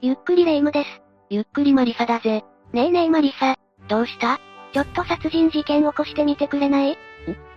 ゆっくりレ夢ムです。ゆっくりマリサだぜ。ねえねえマリサ。どうした？ちょっと殺人事件起こしてみてくれない？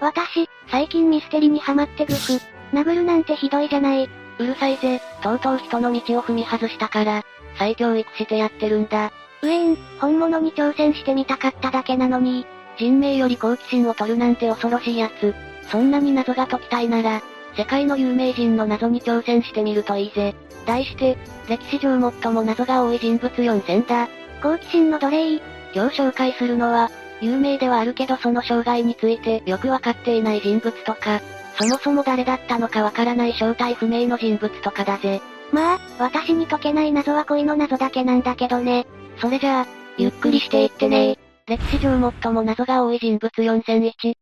私、最近ミステリにハマってぐふ。殴るなんてひどいじゃない。うるさいぜ、とうとう人の道を踏み外したから、再教育してやってるんだ。うえん、本物に挑戦してみたかっただけなのに。人命より好奇心を取るなんて恐ろしいやつ。そんなに謎が解きたいなら、世界の有名人の謎に挑戦してみるといいぜ。題して、歴史上最も謎が多い人物4000だ。好奇心の奴隷今日紹介するのは、有名ではあるけどその生涯についてよくわかっていない人物とか、そもそも誰だったのかわからない正体不明の人物とかだぜ。まあ、私に解けない謎は恋の謎だけなんだけどね。それじゃあ、ゆっくりしていってね歴史上最も謎が多い人物4001。シ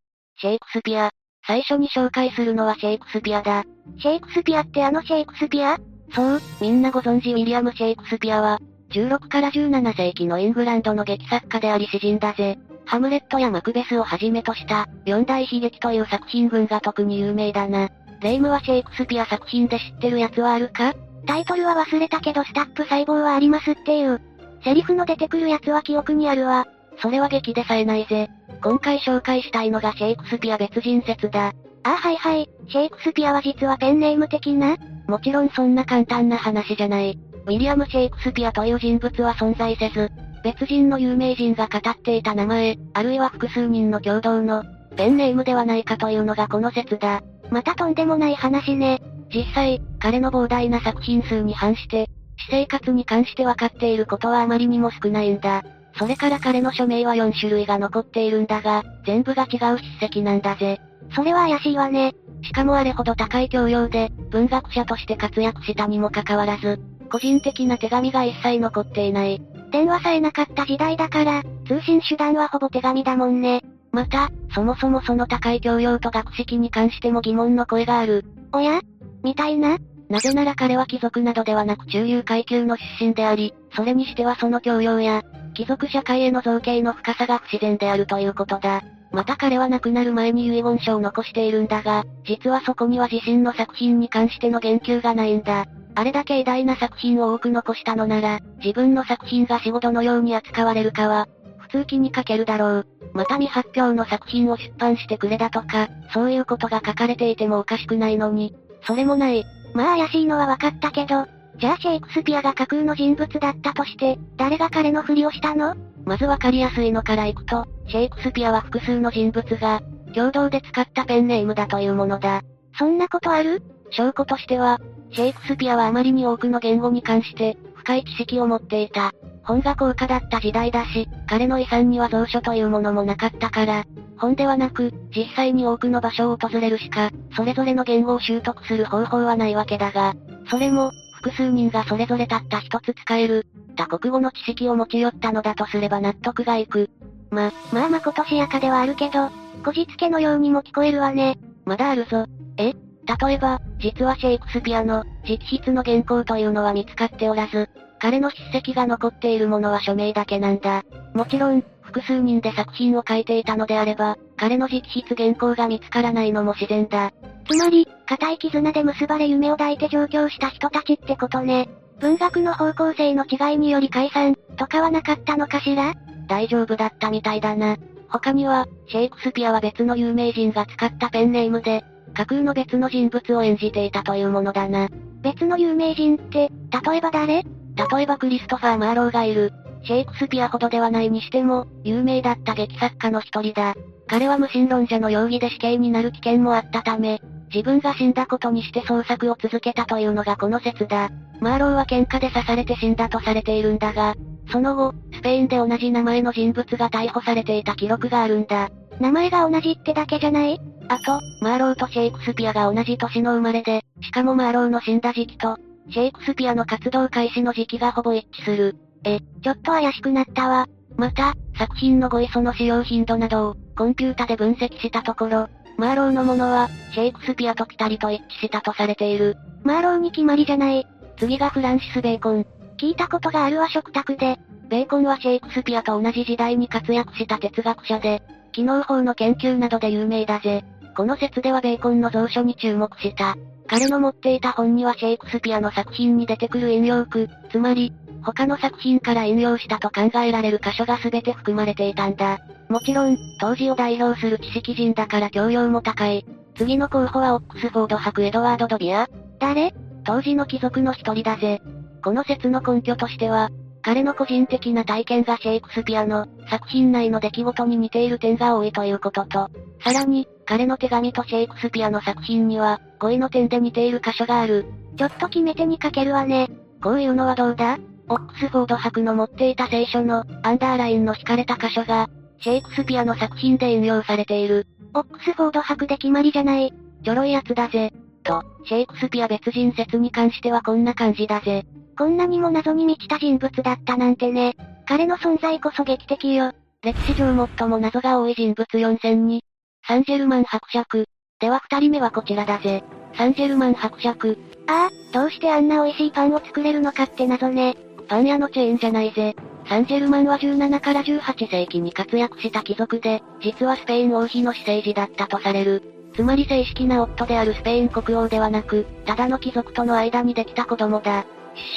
ェイクスピア。最初に紹介するのはシェイクスピアだ。シェイクスピアってあのシェイクスピア？そう、みんなご存知ウィリアム・シェイクスピアは、16から17世紀のイングランドの劇作家であり詩人だぜ。ハムレットやマクベスをはじめとした、四大悲劇という作品群が特に有名だな。レイムはシェイクスピア作品で知ってるやつはあるか？タイトルは忘れたけどスタップ細胞はありますっていう。セリフの出てくるやつは記憶にあるわ。それは劇でさえないぜ。今回紹介したいのがシェイクスピア別人説だ。ああはいはい、シェイクスピアは実はペンネーム的な？もちろんそんな簡単な話じゃない。ウィリアム・シェイクスピアという人物は存在せず、別人の有名人が語っていた名前、あるいは複数人の共同の、ペンネームではないかというのがこの説だ。またとんでもない話ね。実際、彼の膨大な作品数に反して、私生活に関して分かっていることはあまりにも少ないんだ。それから彼の署名は4種類が残っているんだが、全部が違う筆跡なんだぜ。それは怪しいわね。しかもあれほど高い教養で、文学者として活躍したにもかかわらず、個人的な手紙が一切残っていない。電話さえなかった時代だから、通信手段はほぼ手紙だもんね。また、そもそもその高い教養と学識に関しても疑問の声がある。おや？みたいな？なぜなら彼は貴族などではなく中流階級の出身であり、それにしてはその教養や、貴族社会への造形の深さが不自然であるということだ。また彼は亡くなる前に遺言書を残しているんだが、実はそこには自身の作品に関しての言及がないんだ。あれだけ偉大な作品を多く残したのなら、自分の作品が死後どのように扱われるかは、普通気にかけるだろう。また未発表の作品を出版してくれだとか、そういうことが書かれていてもおかしくないのに、それもない。まあ怪しいのは分かったけど、じゃあシェイクスピアが架空の人物だったとして、誰が彼のふりをしたの？まずわかりやすいのからいくと、シェイクスピアは複数の人物が、共同で使ったペンネームだというものだ。そんなことある？証拠としては、シェイクスピアはあまりに多くの言語に関して、深い知識を持っていた。本が高価だった時代だし、彼の遺産には蔵書というものもなかったから、本ではなく、実際に多くの場所を訪れるしか、それぞれの言語を習得する方法はないわけだが、それも、複数人がそれぞれたった一つ使える、他国語の知識を持ち寄ったのだとすれば納得がいく。ま、まあまことしやかではあるけど、こじつけのようにも聞こえるわね。まだあるぞ。え例えば、実はシェイクスピアの直筆の原稿というのは見つかっておらず、彼の筆跡が残っているものは署名だけなんだ。もちろん、複数人で作品を書いていたのであれば、彼の直筆原稿が見つからないのも自然だ。つまり、固い絆で結ばれ夢を抱いて上京した人たちってことね。文学の方向性の違いにより解散、とかはなかったのかしら？大丈夫だったみたいだな。他には、シェイクスピアは別の有名人が使ったペンネームで、架空の別の人物を演じていたというものだな。別の有名人って、例えば誰？例えばクリストファー・マーローがいる。シェイクスピアほどではないにしても、有名だった劇作家の一人だ。彼は無神論者の容疑で死刑になる危険もあったため、自分が死んだことにして創作を続けたというのがこの説だ。マーローは喧嘩で刺されて死んだとされているんだが、その後、スペインで同じ名前の人物が逮捕されていた記録があるんだ。名前が同じってだけじゃない？あと、マーローとシェイクスピアが同じ年の生まれで、しかもマーローの死んだ時期と、シェイクスピアの活動開始の時期がほぼ一致する。え、ちょっと怪しくなったわ。また、作品の語彙その使用頻度などを、コンピュータで分析したところ、マーローのものは、シェイクスピアとピタリと一致したとされている。マーローに決まりじゃない。次がフランシス・ベーコン。聞いたことがあるわ食卓で。ベーコンはシェイクスピアと同じ時代に活躍した哲学者で、機能法の研究などで有名だぜ。この説ではベーコンの蔵書に注目した。彼の持っていた本にはシェイクスピアの作品に出てくる引用句、つまり、他の作品から引用したと考えられる箇所が全て含まれていたんだ。もちろん、当時を代表する知識人だから教養も高い。次の候補はオックスフォード博エドワード・ドビア誰？当時の貴族の一人だぜ。この説の根拠としては、彼の個人的な体験がシェイクスピアの作品内の出来事に似ている点が多いということと、さらに、彼の手紙とシェイクスピアの作品には、語彙の点で似ている箇所がある。ちょっと決め手にかけるわね。こういうのはどうだ？オックスフォード博の持っていた聖書のアンダーラインの引かれた箇所が、シェイクスピアの作品で引用されている。オックスフォード博で決まりじゃない。ちょろいやつだぜ。と、シェイクスピア別人説に関してはこんな感じだぜ。こんなにも謎に満ちた人物だったなんてね。彼の存在こそ劇的よ。歴史上最も謎が多い人物4002。サンジェルマン伯爵。では二人目はこちらだぜ。サンジェルマン伯爵。ああ、どうしてあんな美味しいパンを作れるのかって謎ね。パン屋のチェーンじゃないぜ。サンジェルマンは17から18世紀に活躍した貴族で、実はスペイン王妃の私生児だったとされる。つまり正式な夫であるスペイン国王ではなく、ただの貴族との間にできた子供だ。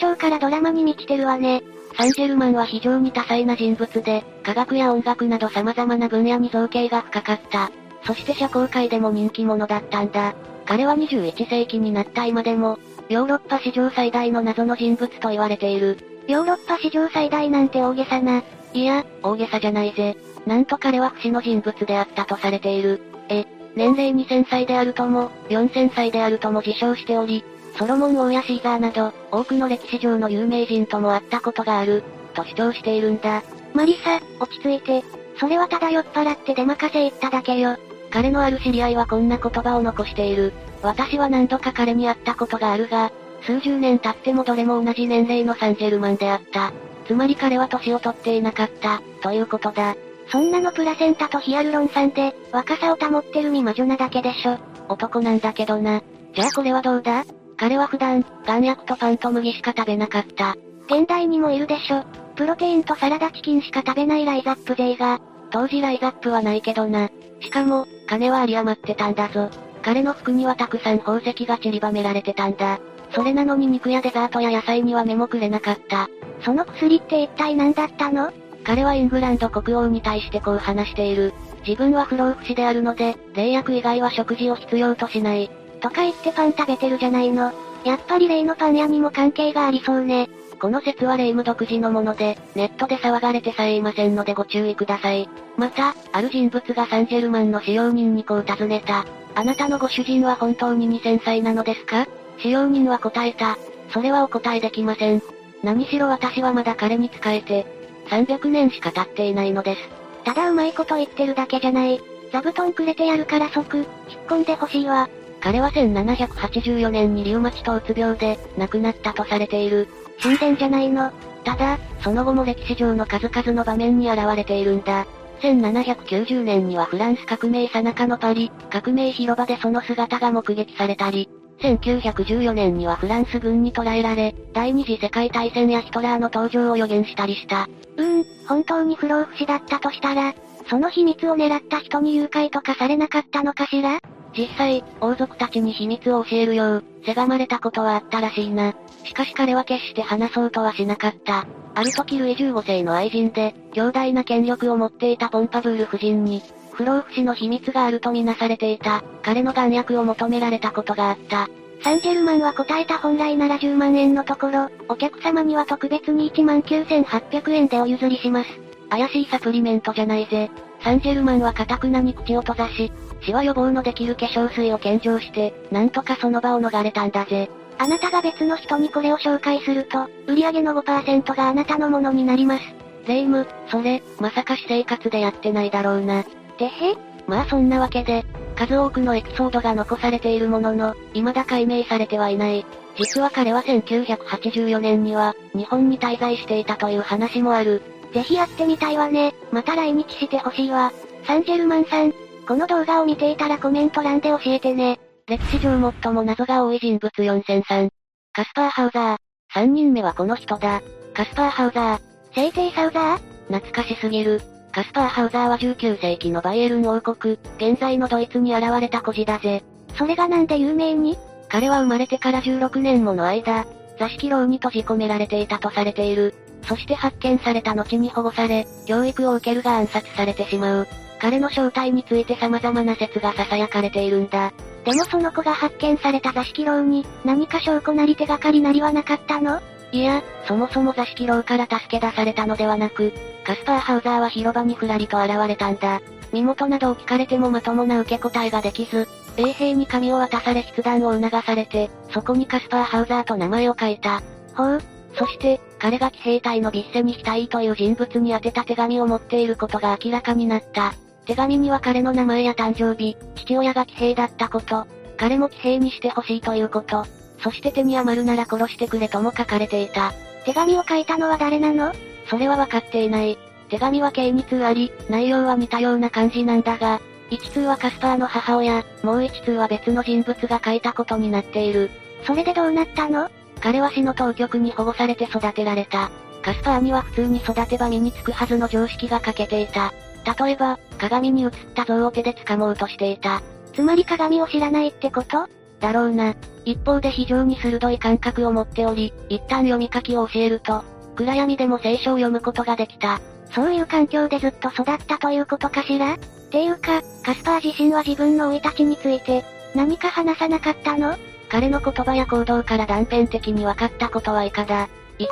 出生からドラマに満ちてるわね。サンジェルマンは非常に多彩な人物で、科学や音楽など様々な分野に造形が深かった。そして社交界でも人気者だったんだ。彼は21世紀になった今でも、ヨーロッパ史上最大の謎の人物と言われている。ヨーロッパ史上最大なんて大げさな。いや、大げさじゃないぜ。なんと彼は不死の人物であったとされている。え、年齢2000歳であるとも、4000歳であるとも自称しており、ソロモン王やシーザーなど、多くの歴史上の有名人とも会ったことがある、と主張しているんだ。マリサ、落ち着いて。それはただ酔っ払って出任せ言っただけよ。彼のある知り合いはこんな言葉を残している。私は何度か彼に会ったことがあるが、数十年経ってもどれも同じ年齢のサンジェルマンであった。つまり彼は年を取っていなかった、ということだ。そんなのプラセンタとヒアルロン酸で、若さを保ってる未魔女なだけでしょ。男なんだけどな。じゃあこれはどうだ？彼は普段、眼薬とパンと麦しか食べなかった。現代にもいるでしょ。プロテインとサラダチキンしか食べないライザップ勢が。当時ライザップはないけどな。しかも、金は有り余ってたんだぞ。彼の服にはたくさん宝石が散りばめられてたんだ。それなのに肉やデザートや野菜には目もくれなかった。その薬って一体何だったの？彼はイングランド国王に対してこう話している。自分は不老不死であるので、霊薬以外は食事を必要としない。とか言ってパン食べてるじゃないの。やっぱり例のパン屋にも関係がありそうね。この説は霊夢独自のもので、ネットで騒がれてさえいませんのでご注意ください。また、ある人物がサンジェルマンの使用人にこう尋ねた。あなたのご主人は本当に2000歳なのですか？使用人は答えた。それはお答えできません。何しろ私はまだ彼に仕えて、300年しか経っていないのです。ただうまいこと言ってるだけじゃない。座布団くれてやるから即、引っ込んでほしいわ。彼は1784年にリウマチとうつ病で亡くなったとされている。神殿じゃないの。ただ、その後も歴史上の数々の場面に現れているんだ。1790年にはフランス革命さなかのパリ、革命広場でその姿が目撃されたり、1914年にはフランス軍に捕らえられ、第二次世界大戦やヒトラーの登場を予言したりした。うーん、本当に不老不死だったとしたら、その秘密を狙った人に誘拐とかされなかったのかしら？実際、王族たちに秘密を教えるよう、せがまれたことはあったらしいな。しかし彼は決して話そうとはしなかった。ある時ルイ15世の愛人で、強大な権力を持っていたポンパブール夫人に、不老不死の秘密があるとみなされていた、彼の眼薬を求められたことがあった。サンジェルマンは答えた本来なら10万円のところ、お客様には特別に1万9800円でお譲りします。怪しいサプリメントじゃないぜ。サンジェルマンは堅くなに口を閉ざし、死は予防のできる化粧水を献上して、なんとかその場を逃れたんだぜ。あなたが別の人にこれを紹介すると、売上の5%があなたのものになります。霊夢、それ、まさか私生活でやってないだろうな。てへまあそんなわけで、数多くのエピソードが残されているものの、未だ解明されてはいない。実は彼は1984年には、日本に滞在していたという話もある。ぜひやってみたいわね。また来日してほしいわ。サンジェルマンさん、この動画を見ていたらコメント欄で教えてね。歴史上最も謎が多い人物40003。カスパー・ハウザー。3人目はこの人だ。カスパー・ハウザー。聖帝サウザー？懐かしすぎる。カスパー・ハウザーは19世紀のバイエルン王国、現在のドイツに現れた孤児だぜ。それがなんで有名に？彼は生まれてから16年もの間、座敷牢に閉じ込められていたとされている。そして発見された後に保護され、教育を受けるが暗殺されてしまう。彼の正体について様々な説が囁かれているんだ。でもその子が発見された座敷牢に、何か証拠なり手がかりなりはなかったの？いや、そもそも座敷牢から助け出されたのではなく、カスパー・ハウザーは広場にふらりと現れたんだ。身元などを聞かれてもまともな受け答えができず、衛兵に紙を渡され筆談を促されて、そこにカスパー・ハウザーと名前を書いた。ほう。そして、彼が騎兵隊のビッセにしたいという人物に宛てた手紙を持っていることが明らかになった。手紙には彼の名前や誕生日、父親が騎兵だったこと、彼も騎兵にしてほしいということ、そして手に余るなら殺してくれとも書かれていた。手紙を書いたのは誰なの？それは分かっていない。手紙は計2通あり、内容は似たような感じなんだが、1通はカスパーの母親、もう1通は別の人物が書いたことになっている。それでどうなったの？彼は市の当局に保護されて育てられた。カスパーには普通に育てば身につくはずの常識が欠けていた。例えば、鏡に映った像を手で掴もうとしていた。つまり鏡を知らないってこと？だろうな。一方で非常に鋭い感覚を持っており、一旦読み書きを教えると、暗闇でも聖書を読むことができた。そういう環境でずっと育ったということかしら？っていうか、カスパー自身は自分の生い立ちについて、何か話さなかったの？彼の言葉や行動から断片的に分かったことは以下だ。1、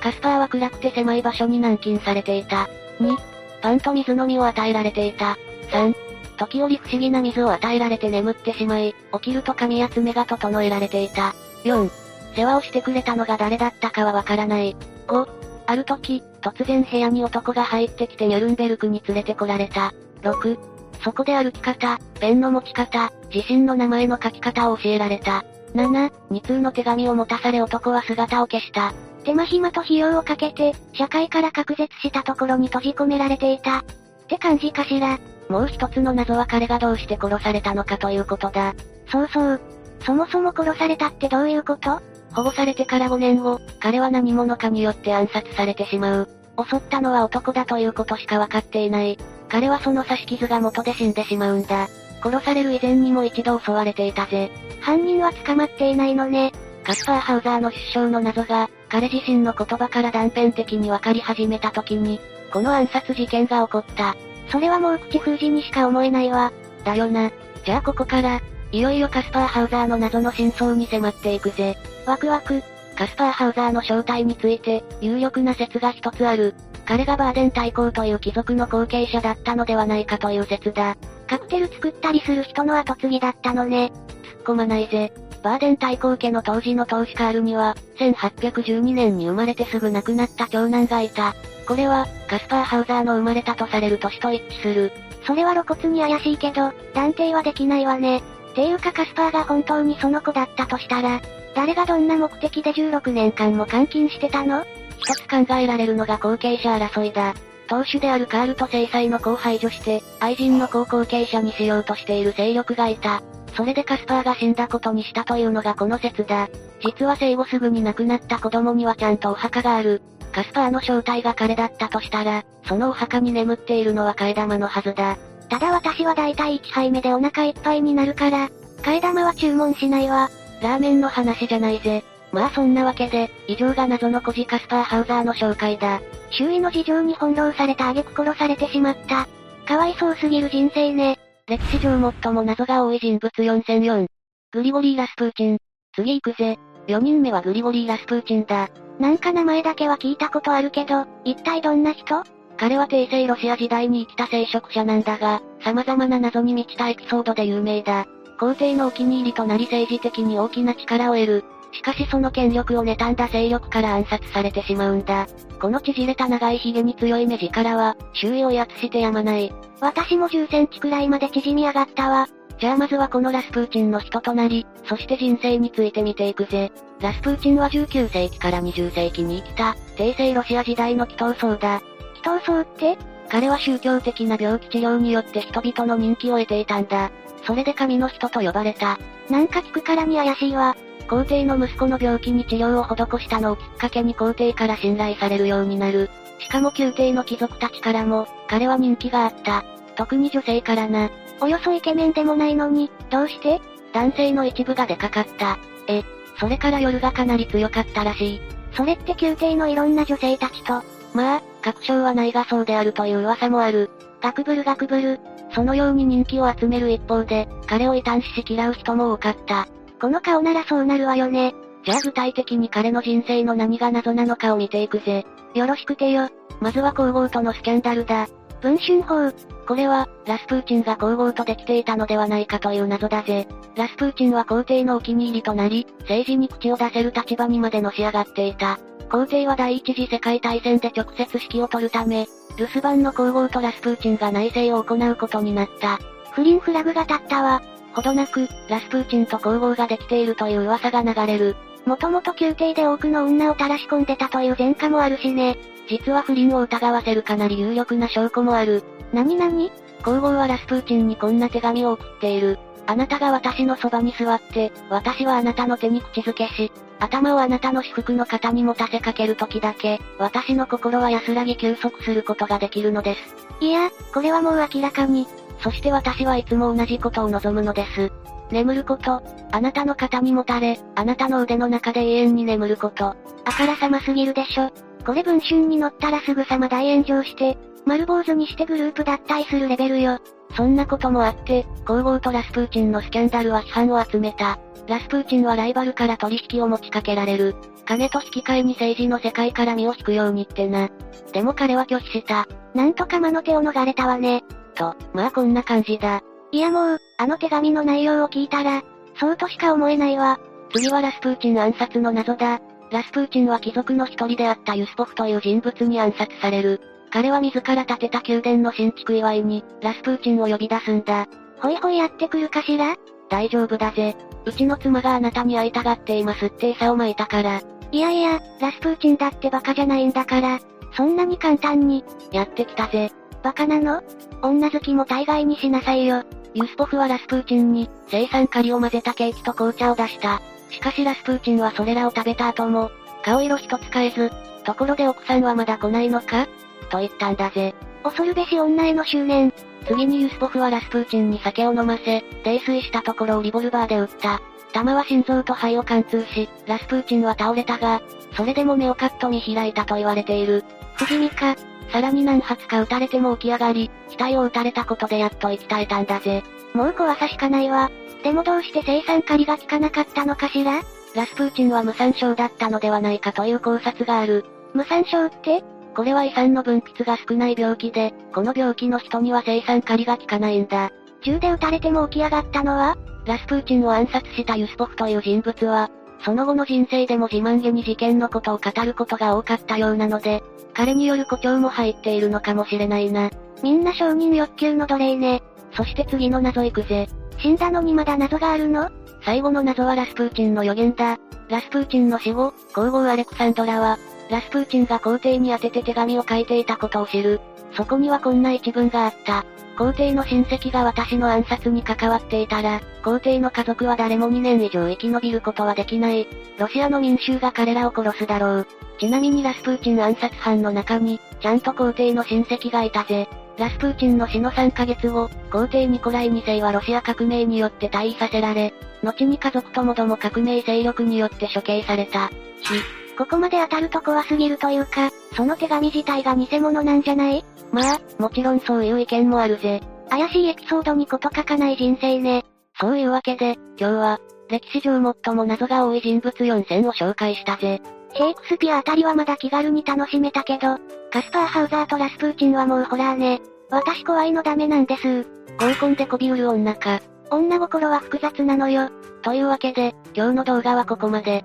カスパーは暗くて狭い場所に軟禁されていた。2、パンと水飲みを与えられていた。3、時折不思議な水を与えられて眠ってしまい、起きると髪や爪が整えられていた。4、世話をしてくれたのが誰だったかはわからない。5、ある時、突然部屋に男が入ってきてニャルンベルクに連れてこられた。6、そこで歩き方、ペンの持ち方、自身の名前の書き方を教えられた。7、2通の手紙を持たされ男は姿を消した。手間暇と費用をかけて、社会から隔絶したところに閉じ込められていた。って感じかしら。もう一つの謎は彼がどうして殺されたのかということだ。そうそう。そもそも殺されたってどういうこと？保護されてから5年後、彼は何者かによって暗殺されてしまう。襲ったのは男だということしかわかっていない。彼はその刺し傷が元で死んでしまうんだ。殺される以前にも一度襲われていたぜ。犯人は捕まっていないのね。カスパー・ハウザーの出生の謎が、彼自身の言葉から断片的に分かり始めた時に、この暗殺事件が起こった。それはもう口封じにしか思えないわ。だよな。じゃあここから、いよいよカスパー・ハウザーの謎の真相に迫っていくぜ。ワクワク。カスパー・ハウザーの正体について、有力な説が一つある。彼がバーデン大公という貴族の後継者だったのではないかという説だ。カクテル作ったりする人の後継ぎだったのね。突っ込まないぜ。バーデン大公家の当時の投資カールには、1812年に生まれてすぐ亡くなった長男がいた。これは、カスパー・ハウザーの生まれたとされる年と一致する。それは露骨に怪しいけど、断定はできないわね。ていうかカスパーが本当にその子だったとしたら、誰がどんな目的で16年間も監禁してたの？一つ考えられるのが後継者争いだ。当主であるカールと制裁の子を排除して、愛人の高後継者にしようとしている勢力がいた。それでカスパーが死んだことにしたというのがこの説だ。実は生後すぐに亡くなった子供にはちゃんとお墓がある。カスパーの正体が彼だったとしたら、そのお墓に眠っているのは替え玉のはずだ。ただ私は大体1杯目でお腹いっぱいになるから、替え玉は注文しないわ。ラーメンの話じゃないぜ。まあそんなわけで、以上が謎の孤児カスパー・ハウザーの紹介だ。周囲の事情に翻弄された挙句殺されてしまった。かわいそうすぎる人生ね。歴史上最も謎が多い人物4004。グリゴリー・ラスプーチン。次行くぜ。4人目はグリゴリー・ラスプーチンだ。なんか名前だけは聞いたことあるけど、一体どんな人？彼は帝政ロシア時代に生きた聖職者なんだが、様々な謎に満ちたエピソードで有名だ。皇帝のお気に入りとなり政治的に大きな力を得る。しかしその権力を妬んだ勢力から暗殺されてしまうんだ。この縮れた長い髭に強い目力は、周囲を威圧してやまない。私も10センチくらいまで縮み上がったわ。じゃあまずはこのラスプーチンの人となり、そして人生について見ていくぜ。ラスプーチンは19世紀から20世紀に生きた、帝政ロシア時代の祈祷僧だ。祈祷僧って？彼は宗教的な病気治療によって人々の人気を得ていたんだ。それで神の人と呼ばれた。なんか聞くからに怪しいわ。皇帝の息子の病気に治療を施したのをきっかけに皇帝から信頼されるようになる。しかも宮廷の貴族たちからも、彼は人気があった。特に女性からな。およそイケメンでもないのに、どうして？男性の一部がでかかった。え、それから夜がかなり強かったらしい。それって宮廷のいろんな女性たちと、まあ、確証はないがそうであるという噂もある。ガクブルガクブル。そのように人気を集める一方で、彼を異端視し嫌う人も多かった。この顔ならそうなるわよね。じゃあ具体的に彼の人生の何が謎なのかを見ていくぜ。よろしくてよ。まずは皇后とのスキャンダルだ。文春法。これは、ラスプーチンが皇后とできていたのではないかという謎だぜ。ラスプーチンは皇帝のお気に入りとなり、政治に口を出せる立場にまでのし上がっていた。皇帝は第一次世界大戦で直接指揮を取るため、留守番の皇后とラスプーチンが内政を行うことになった。不倫フラグが立ったわ。ほどなく、ラスプーチンと皇后ができているという噂が流れる。もともと宮廷で多くの女を垂らし込んでたという前科もあるしね。実は不倫を疑わせるかなり有力な証拠もある。なになに皇后はラスプーチンにこんな手紙を送っている。あなたが私のそばに座って、私はあなたの手に口づけし、頭をあなたの私服の肩に持たせかける時だけ、私の心は安らぎ休息することができるのです。いや、これはもう明らかに。そして私はいつも同じことを望むのです。眠ること、あなたの肩にもたれ、あなたの腕の中で永遠に眠ること。あからさますぎるでしょ。これ文春に乗ったらすぐさま大炎上して、丸坊主にしてグループ脱退するレベルよ。そんなこともあって、皇后とラスプーチンのスキャンダルは批判を集めた。ラスプーチンはライバルから取引を持ちかけられる。金と引き換えに政治の世界から身を引くようにってな。でも彼は拒否した。なんとか魔の手を逃れたわね。と、まあこんな感じだ。いやもう、あの手紙の内容を聞いたら、そうとしか思えないわ。次はラスプーチン暗殺の謎だ。ラスプーチンは貴族の一人であったユスポフという人物に暗殺される。彼は自ら建てた宮殿の新築祝いに、ラスプーチンを呼び出すんだ。ほいほいやってくるかしら？大丈夫だぜ。うちの妻があなたに会いたがっていますって餌をまいたから。いやいや、ラスプーチンだってバカじゃないんだから、そんなに簡単に。やってきたぜ。バカなの？女好きも大概にしなさいよ。ユスポフはラスプーチンに、生産カリを混ぜたケーキと紅茶を出した。しかしラスプーチンはそれらを食べた後も、顔色一つ変えず、ところで奥さんはまだ来ないのか？と言ったんだぜ。恐るべし女への執念。次にユスポフはラスプーチンに酒を飲ませ、泥酔したところをリボルバーで撃った。弾は心臓と肺を貫通し、ラスプーチンは倒れたが、それでも目をカット見開いたと言われている。不死身か。さらに何発か撃たれても起き上がり、額を撃たれたことでやっと生き絶えたんだぜ。もう怖さしかないわ。でもどうして生産狩りが効かなかったのかしら？ラスプーチンは無産症だったのではないかという考察がある。無産症って？これは胃酸の分泌が少ない病気で、この病気の人には生産狩りが効かないんだ。銃で撃たれても起き上がったのは？ラスプーチンを暗殺したユスポフという人物は、その後の人生でも自慢げに事件のことを語ることが多かったようなので、彼による誇張も入っているのかもしれないな。みんな承認欲求の奴隷ね。そして次の謎行くぜ。死んだのにまだ謎があるの？最後の謎はラスプーチンの予言だ。ラスプーチンの死後、皇后アレクサンドラは、ラスプーチンが皇帝に宛てて手紙を書いていたことを知る。そこにはこんな一文があった。皇帝の親戚が私の暗殺に関わっていたら、皇帝の家族は誰も2年以上生き延びることはできない。ロシアの民衆が彼らを殺すだろう。ちなみにラスプーチン暗殺犯の中に、ちゃんと皇帝の親戚がいたぜ。ラスプーチンの死の3ヶ月後、皇帝ニコライ2世はロシア革命によって退位させられ、後に家族ともども革命勢力によって処刑された。ここまで当たると怖すぎるというか、その手紙自体が偽物なんじゃない？まあ、もちろんそういう意見もあるぜ。怪しいエピソードにこと書かない人生ね。そういうわけで、今日は、歴史上最も謎が多い人物4選を紹介したぜ。シェイクスピアあたりはまだ気軽に楽しめたけど、カスパーハウザーとラスプーチンはもうホラーね。私怖いのダメなんです。合コンでこびうる女か。女心は複雑なのよ。というわけで、今日の動画はここまで。